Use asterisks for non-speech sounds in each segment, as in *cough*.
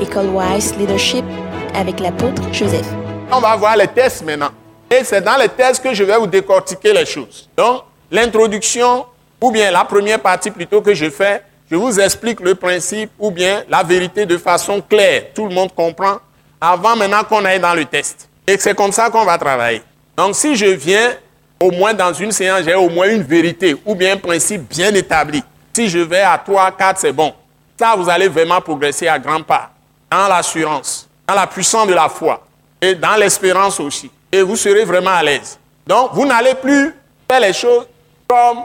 École Wise Leadership avec l'apôtre Joseph. On va voir les tests maintenant. Et c'est dans les tests que je vais vous décortiquer les choses. Donc, l'introduction, ou bien la première partie plutôt que je fais, je vous explique le principe ou bien la vérité de façon claire. Tout le monde comprend avant maintenant qu'on aille dans le test. Et c'est comme ça qu'on va travailler. Donc, si je viens, au moins dans une séance, j'ai au moins une vérité ou bien un principe bien établi. Si je vais à 3, 4, c'est bon. Ça, vous allez vraiment progresser à grands pas. Dans l'assurance, dans la puissance de la foi et dans l'espérance aussi. Et vous serez vraiment à l'aise. Donc, vous n'allez plus faire les choses comme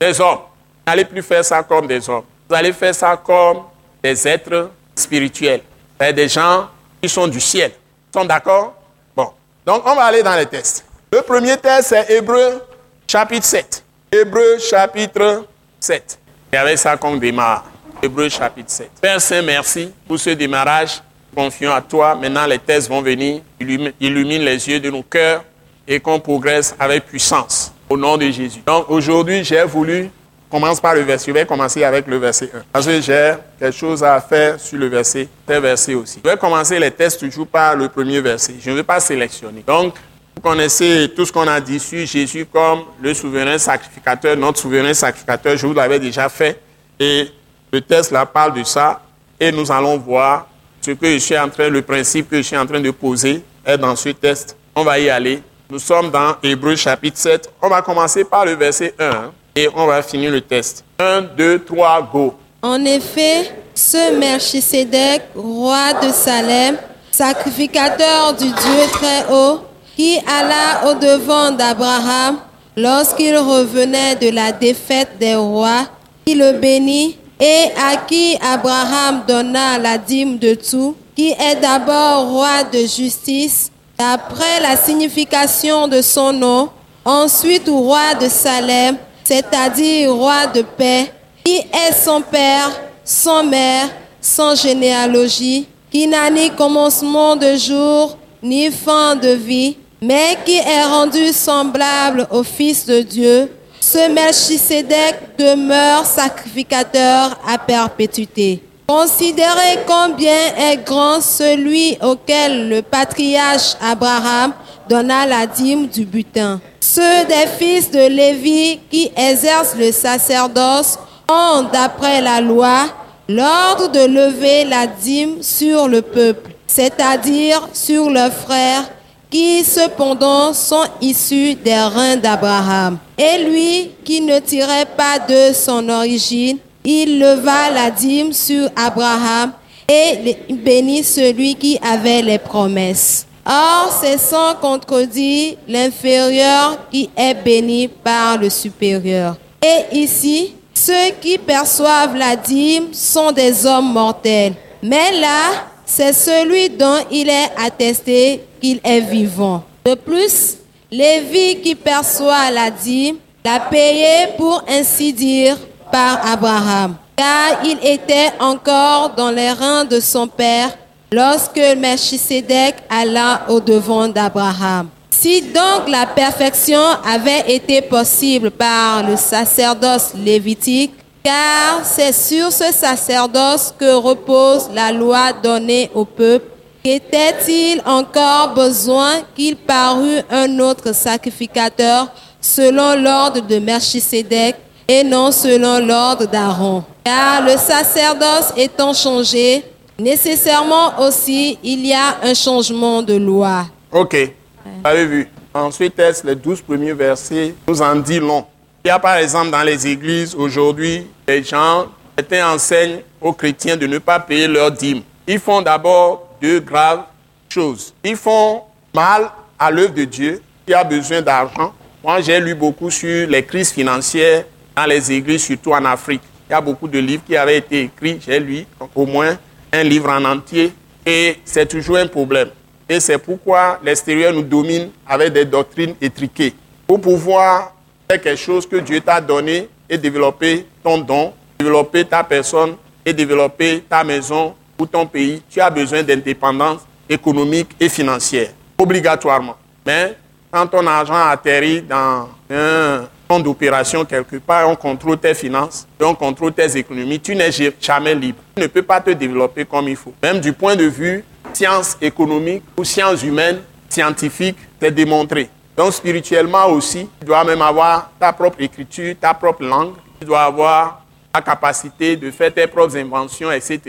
des hommes. Vous n'allez plus faire ça comme des hommes. Vous allez faire ça comme des êtres spirituels. Des gens qui sont du ciel. Ils sont d'accord? Bon. Donc, on va aller dans les tests. Le premier test, c'est Hébreu chapitre 7. Hébreu chapitre 7. Et avec ça qu'on démarre. Hébreu chapitre 7. Père Saint, merci pour ce démarrage. Confions à toi. Maintenant, les tests vont venir. Illumine les yeux de nos cœurs et qu'on progresse avec puissance. Au nom de Jésus. Donc, aujourd'hui, j'ai voulu commencer par le verset. Je vais commencer avec le verset 1. Parce que j'ai quelque chose à faire sur le verset, tel verset aussi. Je vais commencer les tests toujours par le premier verset. Je ne vais pas sélectionner. Donc, vous connaissez tout ce qu'on a dit sur Jésus comme le souverain sacrificateur, notre souverain sacrificateur. Je vous l'avais déjà fait. Et le test là parle de ça et nous allons voir ce que je suis en train, le principe que je suis en train de poser est dans ce test. On va y aller. Nous sommes dans Hébreu chapitre 7. On va commencer par le verset 1 et on va finir le test. 1, 2, 3, go. En effet, ce Melchisedec, roi de Salem, sacrificateur du Dieu très haut, qui alla au-devant d'Abraham lorsqu'il revenait de la défaite des rois, qui le bénit et à qui Abraham donna la dîme de tout, qui est d'abord roi de justice, d'après la signification de son nom, ensuite roi de Salem, c'est-à-dire roi de paix, qui est son père, son mère, sans généalogie, qui n'a ni commencement de jour, ni fin de vie, mais qui est rendu semblable au Fils de Dieu, ce Melchisedec demeure sacrificateur à perpétuité. Considérez combien est grand celui auquel le patriarche Abraham donna la dîme du butin. Ceux des fils de Lévi qui exercent le sacerdoce ont, d'après la loi, l'ordre de lever la dîme sur le peuple, c'est-à-dire sur leurs frères qui cependant sont issus des reins d'Abraham. Et lui, qui ne tirait pas de son origine, il leva la dîme sur Abraham et bénit celui qui avait les promesses. Or, c'est sans contredit l'inférieur qui est béni par le supérieur. Et ici, ceux qui perçoivent la dîme sont des hommes mortels. Mais là, c'est celui dont il est attesté qu'il est vivant. De plus, Lévi qui perçoit la dîme l'a payé pour ainsi dire par Abraham, car il était encore dans les reins de son père lorsque Melchisedec alla au devant d'Abraham. Si donc la perfection avait été possible par le sacerdoce lévitique, car c'est sur ce sacerdoce que repose la loi donnée au peuple. Était-il encore besoin qu'il parût un autre sacrificateur selon l'ordre de Melchisedec et non selon l'ordre d'Aaron? Car le sacerdoce étant changé, nécessairement aussi il y a un changement de loi. Ok, vous avez vu. Ensuite, les douze premiers versets nous en dit long? Il y a par exemple dans les églises aujourd'hui des gens qui enseignent aux chrétiens de ne pas payer leur dîme. Ils font d'abord deux graves choses. Ils font mal à l'œuvre de Dieu qui a besoin d'argent. Moi, j'ai lu beaucoup sur les crises financières dans les églises, surtout en Afrique. Il y a beaucoup de livres qui avaient été écrits. J'ai lu au moins un livre en entier et c'est toujours un problème. Et c'est pourquoi l'extérieur nous domine avec des doctrines étriquées. Pour pouvoir quelque chose que Dieu t'a donné et développer ton don, développer ta personne et développer ta maison ou ton pays, tu as besoin d'indépendance économique et financière, obligatoirement. Mais quand ton argent atterrit dans un d'opération quelque part, on contrôle tes finances, on contrôle tes économies, tu n'es jamais libre. Tu ne peux pas te développer comme il faut. Même du point de vue sciences économiques ou sciences humaines, scientifiques, c'est démontré. Donc spirituellement aussi, tu dois même avoir ta propre écriture, ta propre langue, tu dois avoir la capacité de faire tes propres inventions, etc.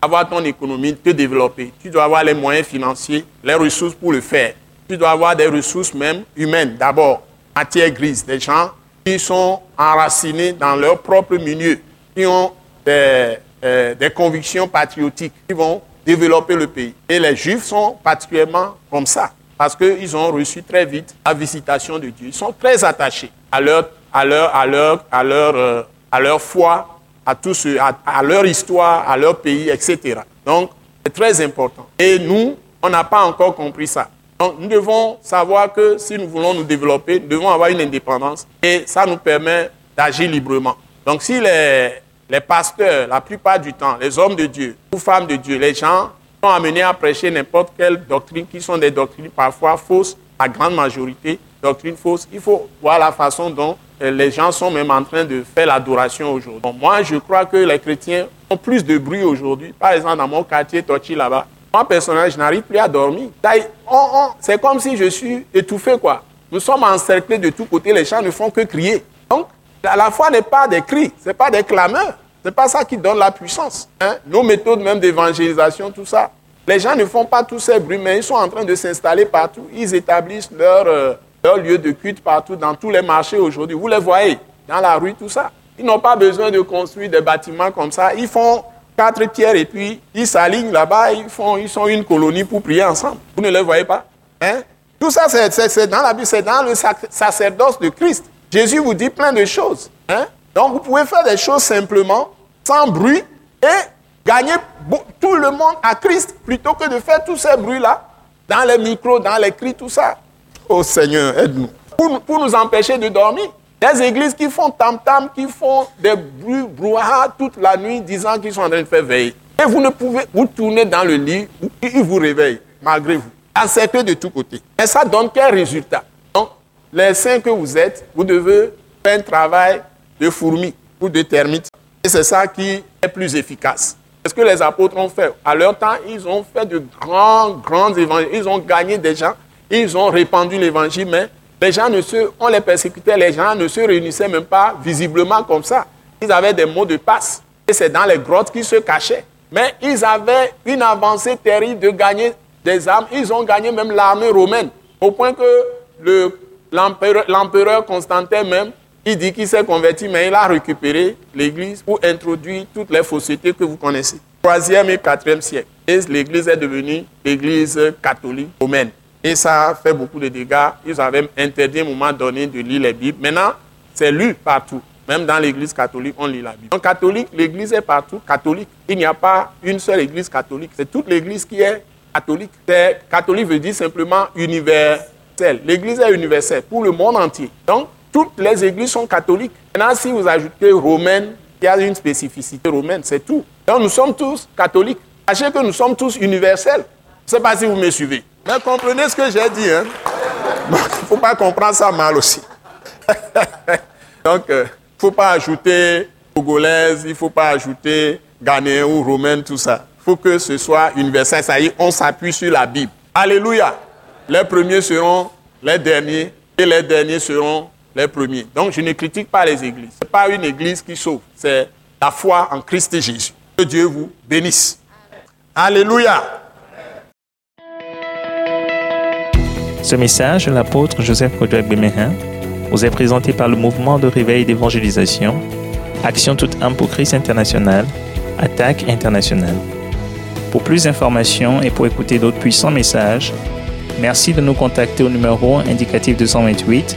Avoir ton économie, te développer. Tu dois avoir les moyens financiers, les ressources pour le faire. Tu dois avoir des ressources même humaines d'abord, matière grise, des gens qui sont enracinés dans leur propre milieu, qui ont des, euh, des convictions patriotiques, qui vont développer le pays. Et les Juifs sont particulièrement comme ça, parce qu'ils ont reçu très vite la visitation de Dieu. Ils sont très attachés à leur, à leur, à leur, à leur, euh, à leur foi, à, tout ce, à, leur histoire, à leur pays, etc. Donc, c'est très important. Et nous, on n'a pas encore compris ça. Donc, nous devons savoir que si nous voulons nous développer, nous devons avoir une indépendance et ça nous permet d'agir librement. Donc, si les, les pasteurs, la plupart du temps, les hommes de Dieu ou femmes de Dieu, les gens sont amenés à prêcher n'importe quelle doctrine qui sont des doctrines parfois fausses, la grande majorité, doctrines fausses. Il faut voir la façon dont euh, les gens sont même en train de faire l'adoration aujourd'hui. moi, je crois que les chrétiens ont plus de bruit aujourd'hui. Par exemple, dans mon quartier, Tochi, là-bas, moi, personnellement, je n'arrive plus à dormir. C'est comme si je suis étouffé, quoi. Nous sommes encerclés de tous côtés, les gens ne font que crier. Donc, la foi n'est pas des cris, ce n'est pas des clameurs. Ce n'est pas ça qui donne la puissance. Hein. Nos méthodes même d'évangélisation, tout ça. Les gens ne font pas tous ces bruits, mais ils sont en train de s'installer partout. Ils établissent leur, euh, lieu de culte partout, dans tous les marchés aujourd'hui. Vous les voyez, dans la rue, tout ça. Ils n'ont pas besoin de construire des bâtiments comme ça. Ils font quatre pierres et puis ils s'alignent là-bas, ils, font, ils sont une colonie pour prier ensemble. Vous ne les voyez pas hein? Tout ça, c'est dans la Bible, c'est dans le sacerdoce de Christ. Jésus vous dit plein de choses. Hein? Donc vous pouvez faire des choses simplement, sans bruit, et gagner tout le monde à Christ, plutôt que de faire tous ces bruits-là, dans les micros, dans les cris, tout ça. Oh Seigneur, aide-nous. Pour, nous empêcher de dormir. Des églises qui font tam-tam, qui font des bruits, brouhaha toute la nuit, disant qu'ils sont en train de faire veiller. Et vous ne pouvez, vous tourner dans le lit, ils vous réveillent, malgré vous. Encerclés de tous côtés. Et ça donne quel résultat? Donc, les saints que vous êtes, vous devez faire un travail de fourmis ou de termites. Et c'est ça qui est plus efficace. C'est ce que les apôtres ont fait. À leur temps, ils ont fait de grands, grands évangiles. Ils ont gagné des gens. Ils ont répandu l'évangile, mais les gens ne se, on les persécutait, les gens ne se réunissaient même pas visiblement comme ça. Ils avaient des mots de passe. Et c'est dans les grottes qu'ils se cachaient. Mais ils avaient une avancée terrible de gagner des armes. Ils ont gagné même l'armée romaine. Au point que l'empereur Constantin même, il dit qu'il s'est converti, mais il a récupéré l'église pour introduire toutes les faussetés que vous connaissez. Troisième et quatrième siècle. Et l'église est devenue l'église catholique romaine. Et ça a fait beaucoup de dégâts. Ils avaient interdit à un moment donné de lire les Bibles. Maintenant, c'est lu partout. Même dans l'église catholique, on lit la Bible. Donc, catholique, l'église est partout catholique. Il n'y a pas une seule église catholique. C'est toute l'église qui est catholique. Catholique veut dire simplement universel. L'église est universelle pour le monde entier. Donc, toutes les églises sont catholiques. Maintenant, si vous ajoutez romaine, il y a une spécificité romaine, c'est tout. Donc nous sommes tous catholiques. Sachez que nous sommes tous universels. Je ne sais pas si vous me suivez. Mais comprenez ce que j'ai dit. Hein? Il *laughs* ne faut pas comprendre ça mal aussi. *laughs* Donc, il euh, ne faut pas ajouter togolaise, il ne faut pas ajouter ghanéen ou romaine, tout ça. Il faut que ce soit universel. Ça y est, on s'appuie sur la Bible. Alléluia. Les premiers seront les derniers et les derniers seront les premiers. Donc je ne critique pas les églises. Ce n'est pas une église qui sauve, c'est la foi en Christ Jésus. Que Dieu vous bénisse. Alléluia. Ce message l'apôtre Joseph Kodouak Bemehin vous est présenté par le mouvement de réveil d'évangélisation, Action toute âme pour Christ international, Attaque internationale. Pour plus d'informations et pour écouter d'autres puissants messages, merci de nous contacter au numéro indicatif 228